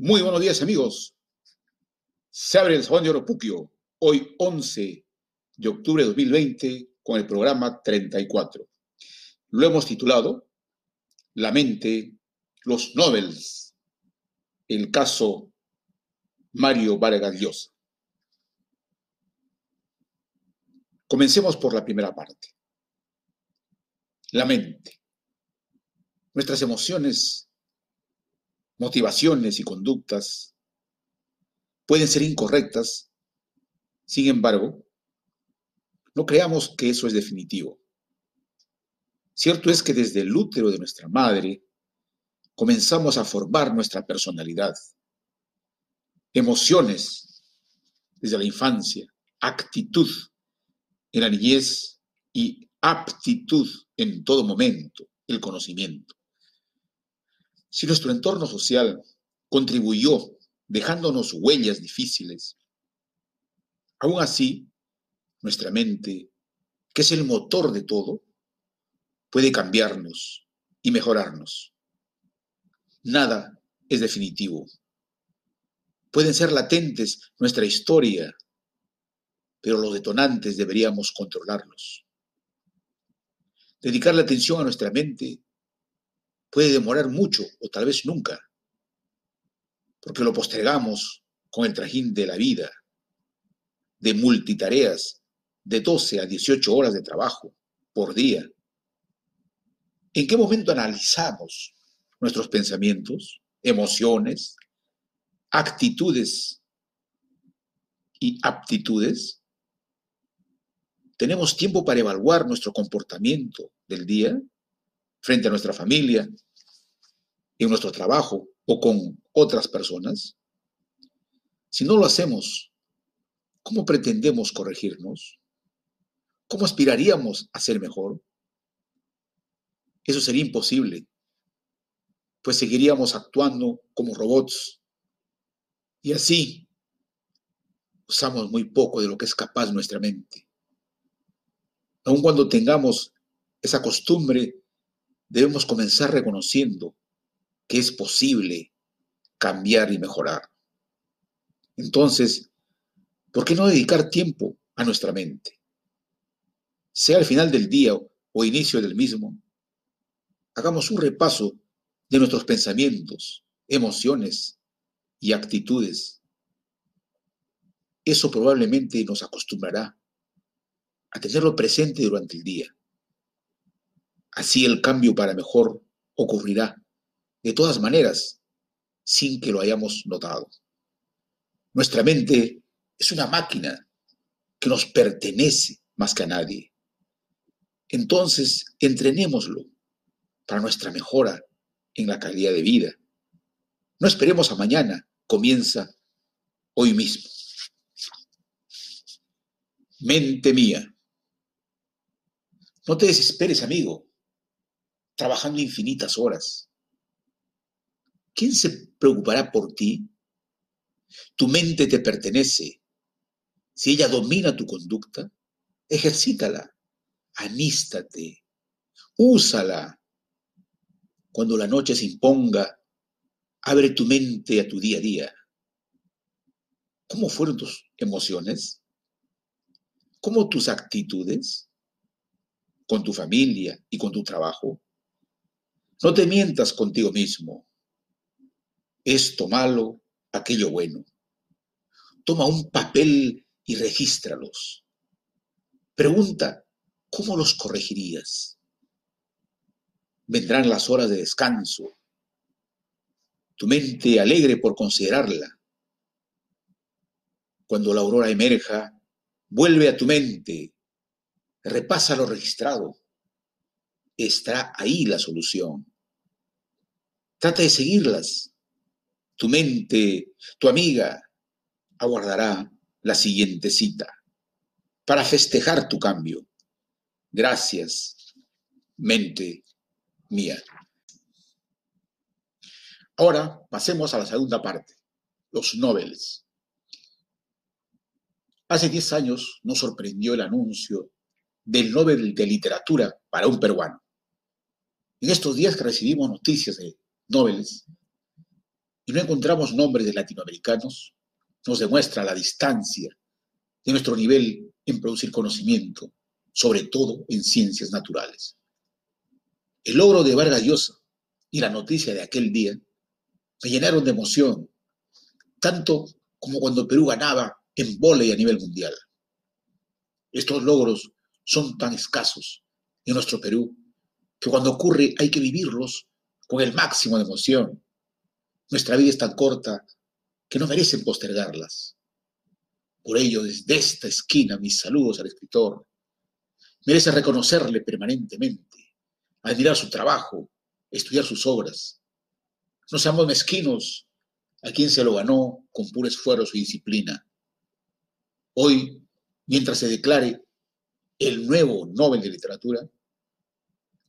Muy buenos días amigos. Se abre el Salón de Oropuquio, hoy 11 de octubre de 2020, con el programa 34. Lo hemos titulado La mente, los Nobels, el caso Mario Vargas Llosa. Comencemos por la primera parte. La mente. Nuestras emociones, motivaciones y conductas pueden ser incorrectas. Sin embargo, no creamos que eso es definitivo. Cierto es que desde el útero de nuestra madre comenzamos a formar nuestra personalidad, emociones desde la infancia, actitud en la niñez y aptitud en todo momento, el conocimiento. Si nuestro entorno social contribuyó dejándonos huellas difíciles, aún así, nuestra mente, que es el motor de todo, puede cambiarnos y mejorarnos. Nada es definitivo. Pueden ser latentes nuestra historia, pero los detonantes deberíamos controlarlos. Dedicar la atención a nuestra mente puede demorar mucho o tal vez nunca, porque lo postergamos con el trajín de la vida, de multitareas, de 12 a 18 horas de trabajo por día. ¿En qué momento analizamos nuestros pensamientos, emociones, actitudes y aptitudes? ¿Tenemos tiempo para evaluar nuestro comportamiento del día frente a nuestra familia, en nuestro trabajo o con otras personas? Si no lo hacemos, ¿cómo pretendemos corregirnos? ¿Cómo aspiraríamos a ser mejor? Eso sería imposible, pues seguiríamos actuando como robots. Y así usamos muy poco de lo que es capaz nuestra mente. Aun cuando tengamos esa costumbre, debemos comenzar reconociendo que es posible cambiar y mejorar. Entonces, ¿por qué no dedicar tiempo a nuestra mente? Sea al final del día o inicio del mismo, hagamos un repaso de nuestros pensamientos, emociones y actitudes. Eso probablemente nos acostumbrará a tenerlo presente durante el día. Así el cambio para mejor ocurrirá de todas maneras sin que lo hayamos notado. Nuestra mente es una máquina que nos pertenece más que a nadie. Entonces, entrenémoslo para nuestra mejora en la calidad de vida. No esperemos a mañana, comienza hoy mismo. Mente mía. No te desesperes, amigo, trabajando infinitas horas. ¿Quién se preocupará por ti? Tu mente te pertenece. Si ella domina tu conducta, ejercítala, anístate, úsala. Cuando la noche se imponga, abre tu mente a tu día a día. ¿Cómo fueron tus emociones? ¿Cómo tus actitudes? con tu familia y con tu trabajo. No te mientas contigo mismo. Esto malo, aquello bueno. Toma un papel y regístralos. Pregunta, ¿cómo los corregirías? Vendrán las horas de descanso. Tu mente alegre por considerarla. Cuando la aurora emerja, vuelve a tu mente repasa lo registrado. Está ahí la solución. Trata de seguirlas. Tu mente, tu amiga, aguardará la siguiente cita para festejar tu cambio. Gracias, mente mía. Ahora pasemos a la segunda parte, los Nobels. Hace 10 años nos sorprendió el anuncio del Nobel de Literatura para un peruano. En estos días que recibimos noticias de Nobel, y no encontramos nombres de latinoamericanos, nos demuestra la distancia de nuestro nivel en producir conocimiento, sobre todo en ciencias naturales. El logro de Vargas Llosa y la noticia de aquel día me llenaron de emoción, tanto como cuando Perú ganaba en volei a nivel mundial. Estos logros son tan escasos en nuestro Perú que cuando ocurre hay que vivirlos con el máximo de emoción. Nuestra vida es tan corta que no merecen postergarlas. Por ello, desde esta esquina, mis saludos al escritor. Merece reconocerle permanentemente, admirar su trabajo, estudiar sus obras. No seamos mezquinos a quien se lo ganó con puro esfuerzo y disciplina. Hoy, mientras se declare el nuevo Nobel de Literatura,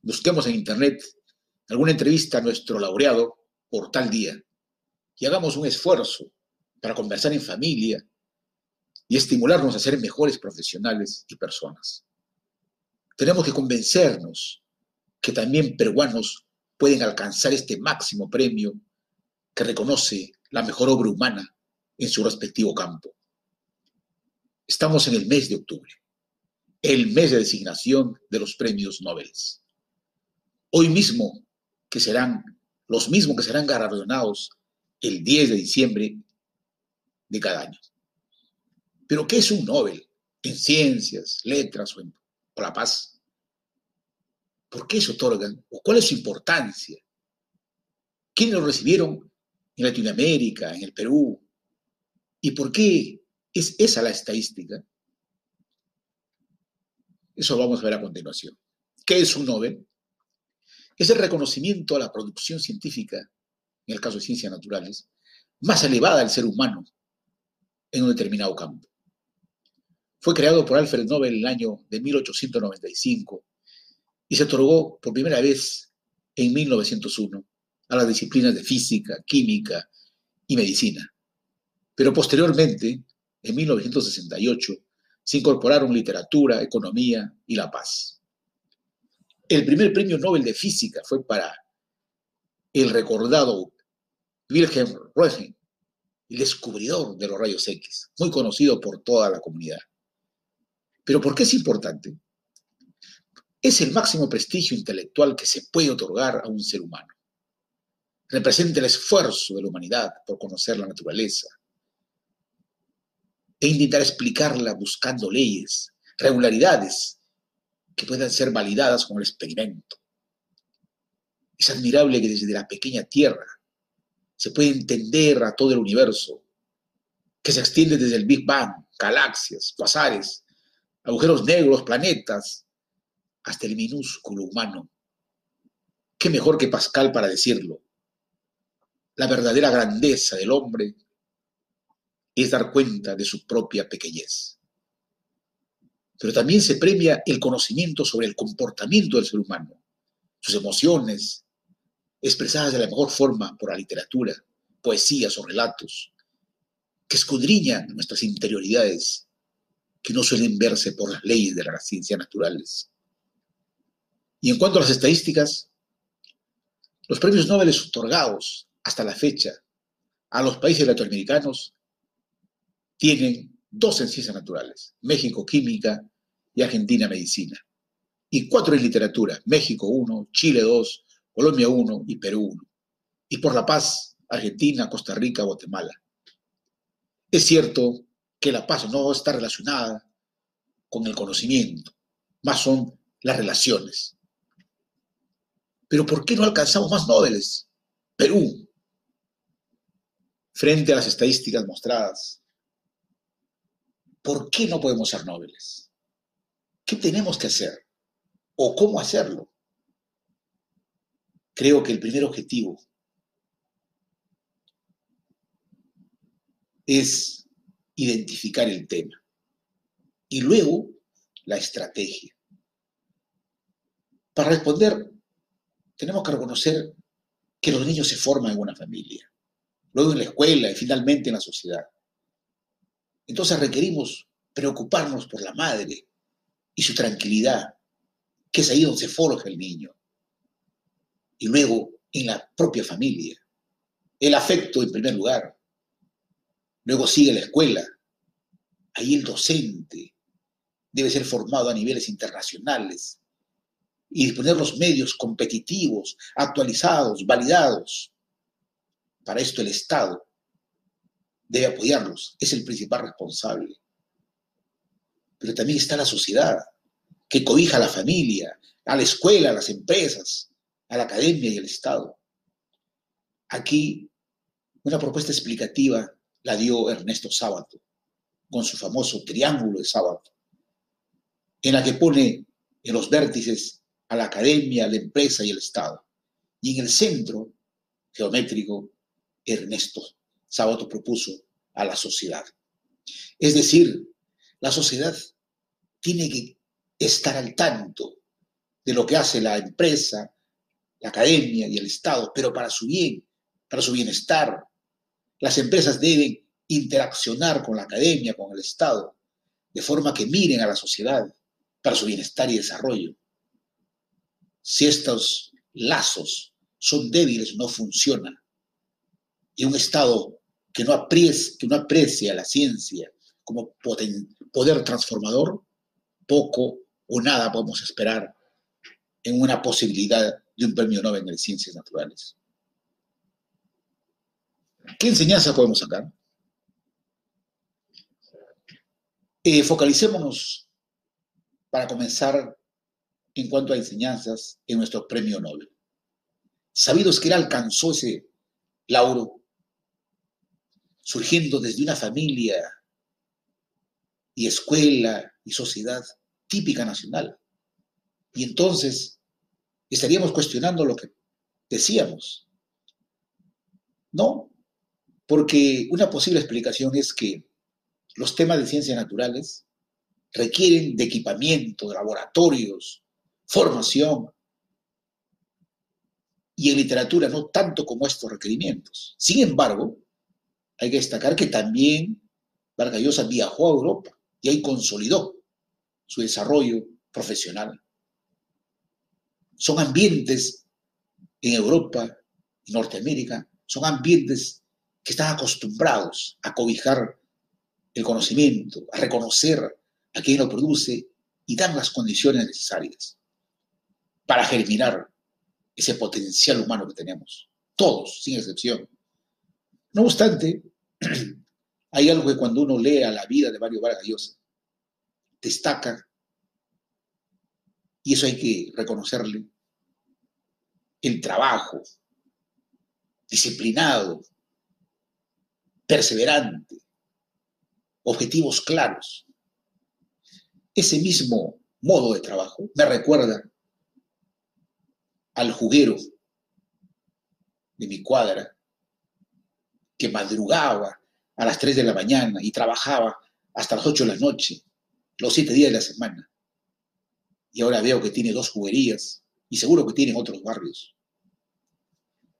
busquemos en Internet alguna entrevista a nuestro laureado por tal día y hagamos un esfuerzo para conversar en familia y estimularnos a ser mejores profesionales y personas. Tenemos que convencernos que también peruanos pueden alcanzar este máximo premio que reconoce la mejor obra humana en su respectivo campo. Estamos en el mes de octubre, el mes de designación de los premios Nobel. Hoy mismo, que serán los mismos que serán galardonados el 10 de diciembre de cada año. Pero ¿qué es un Nobel en ciencias, letras o, en, la paz? ¿Por qué se otorgan? ¿O cuál es su importancia? ¿Quiénes lo recibieron en Latinoamérica, en el Perú? ¿Y por qué es esa la estadística? Eso vamos a ver a continuación. ¿Qué es un Nobel? Es el reconocimiento a la producción científica, en el caso de ciencias naturales, más elevada del ser humano en un determinado campo. Fue creado por Alfred Nobel en el año de 1895 y se otorgó por primera vez en 1901 a las disciplinas de física, química y medicina. Pero posteriormente, en 1968, se incorporaron literatura, economía y la paz. El primer premio Nobel de Física fue para el recordado Wilhelm Röntgen, el descubridor de los rayos X, muy conocido por toda la comunidad. Pero ¿por qué es importante? Es el máximo prestigio intelectual que se puede otorgar a un ser humano. Representa el esfuerzo de la humanidad por conocer la naturaleza e intentar explicarla buscando leyes, regularidades que puedan ser validadas con el experimento. Es admirable que desde la pequeña Tierra se puede entender a todo el universo, que se extiende desde el Big Bang, galaxias, quasares, agujeros negros, planetas, hasta el minúsculo humano. ¿Qué mejor que Pascal para decirlo? La verdadera grandeza del hombre es dar cuenta de su propia pequeñez. Pero también se premia el conocimiento sobre el comportamiento del ser humano, sus emociones, expresadas de la mejor forma por la literatura, poesías o relatos, que escudriñan nuestras interioridades, que no suelen verse por las leyes de las ciencias naturales. Y en cuanto a las estadísticas, los premios Nobel otorgados hasta la fecha a los países latinoamericanos tienen dos en ciencias naturales, México Química y Argentina Medicina, y cuatro en literatura, México 1, Chile 2, Colombia 1 y Perú 1. Y por la paz, Argentina, Costa Rica, Guatemala. Es cierto que la paz no está relacionada con el conocimiento, más son las relaciones. Pero ¿por qué no alcanzamos más Nobeles? Perú, frente a las estadísticas mostradas, ¿por qué no podemos ser Nobeles? ¿Qué tenemos que hacer? ¿O cómo hacerlo? Creo que el primer objetivo es identificar el tema y luego la estrategia. Para responder, tenemos que reconocer que los niños se forman en una familia, luego en la escuela y finalmente en la sociedad. Entonces requerimos preocuparnos por la madre y su tranquilidad, que es ahí donde se forja el niño y luego en la propia familia. el afecto en primer lugar. Luego sigue la escuela. Ahí el docente debe ser formado a niveles internacionales y disponer los medios competitivos, actualizados, validados. Para esto el Estado debe apoyarlos, es el principal responsable. Pero también está la sociedad, que cobija a la familia, a la escuela, a las empresas, a la academia y al Estado. Aquí una propuesta explicativa la dio Ernesto Sábato con su famoso triángulo de Sábato, en la que pone en los vértices a la academia, la empresa y el Estado. Y en el centro geométrico, Ernesto Sábato propuso a la sociedad. Es decir, la sociedad tiene que estar al tanto de lo que hace la empresa, la academia y el Estado, pero para su bien, para su bienestar. Las empresas deben interaccionar con la academia, con el Estado, de forma que miren a la sociedad para su bienestar y desarrollo. Si estos lazos son débiles, no funciona. Y un Estado que no, aprecia, la ciencia como poder transformador, poco o nada podemos esperar en una posibilidad de un premio Nobel de Ciencias Naturales. ¿Qué enseñanza podemos sacar? Eh, focalicémonos para comenzar en cuanto a enseñanzas en nuestro premio Nobel. Sabidos que él alcanzó ese lauro surgiendo desde una familia y escuela y sociedad típica nacional. Y entonces estaríamos cuestionando lo que decíamos. No, porque una posible explicación es que los temas de ciencias naturales requieren de equipamiento, de laboratorios, formación, y en literatura no tanto como estos requerimientos. Sin embargo, hay que destacar que también Vargas Llosa viajó a Europa y ahí consolidó su desarrollo profesional. Son ambientes en Europa y Norteamérica, son ambientes que están acostumbrados a cobijar el conocimiento, a reconocer a quien lo produce y dar las condiciones necesarias para germinar ese potencial humano que tenemos, todos, sin excepción. No obstante, hay algo que cuando uno lea la vida de Mario Vargas Llosa, destaca, y eso hay que reconocerle, el trabajo disciplinado, perseverante, objetivos claros. Ese mismo modo de trabajo me recuerda al juguero de mi cuadra que madrugaba a las 3 de la mañana y trabajaba hasta las 8 de la noche, los 7 días de la semana. Y ahora veo que tiene dos juguerías y seguro que tiene otros barrios.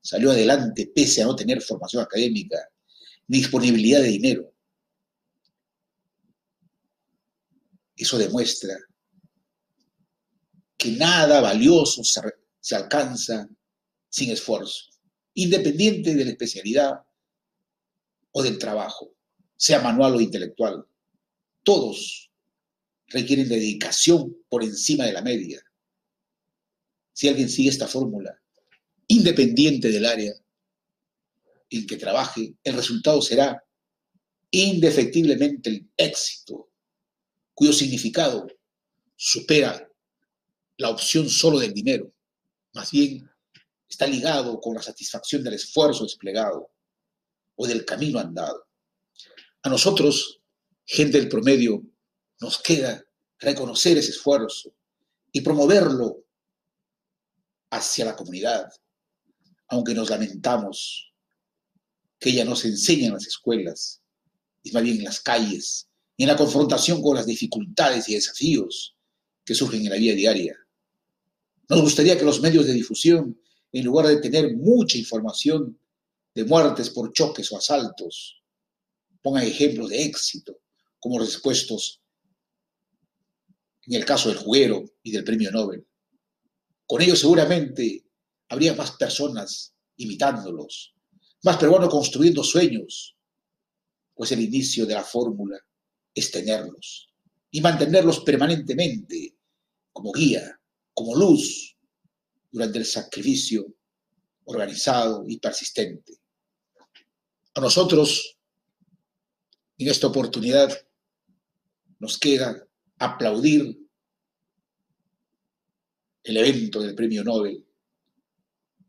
Salió adelante pese a no tener formación académica ni disponibilidad de dinero. Eso demuestra que nada valioso se, alcanza sin esfuerzo, independiente de la especialidad o del trabajo, sea manual o intelectual. Todos requieren dedicación por encima de la media. Si alguien sigue esta fórmula, independiente del área, en que trabaje, el resultado será indefectiblemente el éxito, cuyo significado supera la opción solo del dinero, más bien está ligado con la satisfacción del esfuerzo desplegado o del camino andado. A nosotros, gente del promedio, nos queda reconocer ese esfuerzo y promoverlo hacia la comunidad, aunque nos lamentamos que ella no se enseña en las escuelas, y más bien en las calles, y en la confrontación con las dificultades y desafíos que surgen en la vida diaria. Nos gustaría que los medios de difusión, en lugar de tener mucha información de muertes por choques o asaltos, pongan ejemplos de éxito, como los expuestos en el caso del juguero y del premio Nobel. Con ellos seguramente habría más personas imitándolos, más peruano construyendo sueños, pues el inicio de la fórmula es tenerlos y mantenerlos permanentemente como guía, como luz, durante el sacrificio organizado y persistente. Nosotros, en esta oportunidad, nos queda aplaudir el evento del Premio Nobel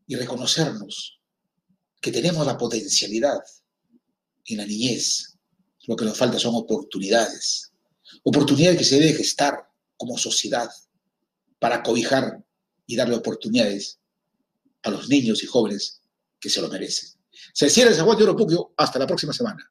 y reconocernos que tenemos la potencialidad en la niñez. Lo que nos falta son oportunidades. Oportunidades que se debe gestar como sociedad para cobijar y darle oportunidades a los niños y jóvenes que se lo merecen. Se cierra el San Juan de Hasta la próxima semana.